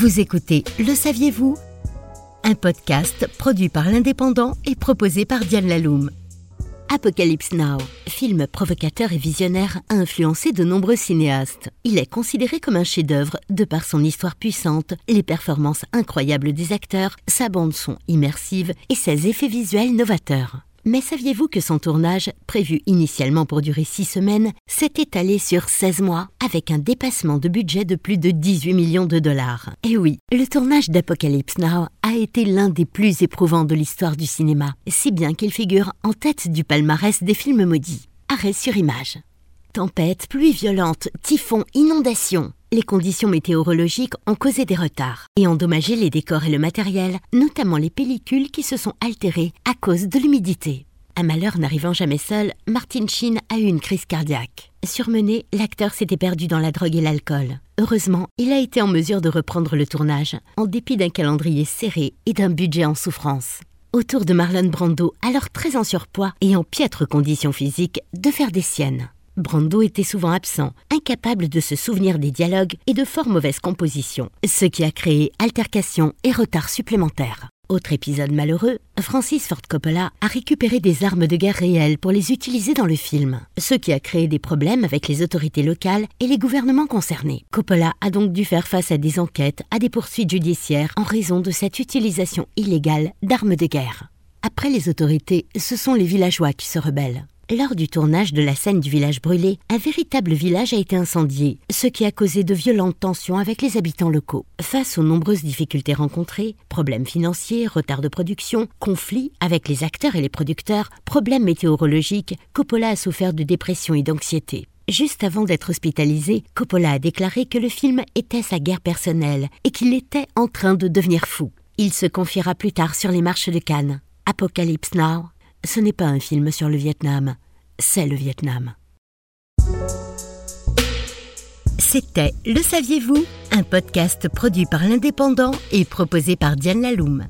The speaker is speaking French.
Vous écoutez Le saviez-vous? Un podcast produit par l'Indépendant et proposé par Diane Laloum. Apocalypse Now, film provocateur et visionnaire, a influencé de nombreux cinéastes. Il est considéré comme un chef-d'œuvre de par son histoire puissante, les performances incroyables des acteurs, sa bande-son immersive et ses effets visuels novateurs. Mais saviez-vous que son tournage, prévu initialement pour durer 6 semaines, s'est étalé sur 16 mois, avec un dépassement de budget de plus de 18 millions de dollars? Et oui, le tournage d'Apocalypse Now a été l'un des plus éprouvants de l'histoire du cinéma, si bien qu'il figure en tête du palmarès des films maudits. Arrêt sur image. Tempête, pluie violente, typhon, inondation. Les conditions météorologiques ont causé des retards et endommagé les décors et le matériel, notamment les pellicules qui se sont altérées à cause de l'humidité. Un malheur n'arrivant jamais seul, Martin Sheen a eu une crise cardiaque. Surmené, l'acteur s'était perdu dans la drogue et l'alcool. Heureusement, il a été en mesure de reprendre le tournage, en dépit d'un calendrier serré et d'un budget en souffrance. Autour de Marlon Brando, alors très en surpoids et en piètre condition physique, de faire des siennes. Brando était souvent absent, incapable de se souvenir des dialogues et de fort mauvaises compositions, ce qui a créé altercations et retards supplémentaires. Autre épisode malheureux, Francis Ford Coppola a récupéré des armes de guerre réelles pour les utiliser dans le film, ce qui a créé des problèmes avec les autorités locales et les gouvernements concernés. Coppola a donc dû faire face à des enquêtes, à des poursuites judiciaires en raison de cette utilisation illégale d'armes de guerre. Après les autorités, ce sont les villageois qui se rebellent. Lors du tournage de la scène du village brûlé, un véritable village a été incendié, ce qui a causé de violentes tensions avec les habitants locaux. Face aux nombreuses difficultés rencontrées, problèmes financiers, retard de production, conflits avec les acteurs et les producteurs, problèmes météorologiques, Coppola a souffert de dépression et d'anxiété. Juste avant d'être hospitalisé, Coppola a déclaré que le film était sa guerre personnelle et qu'il était en train de devenir fou. Il se confiera plus tard sur les marches de Cannes. Apocalypse Now, ce n'est pas un film sur le Vietnam, c'est le Vietnam. C'était Le saviez-vous? Un podcast produit par l'Indépendant et proposé par Diane Laloum.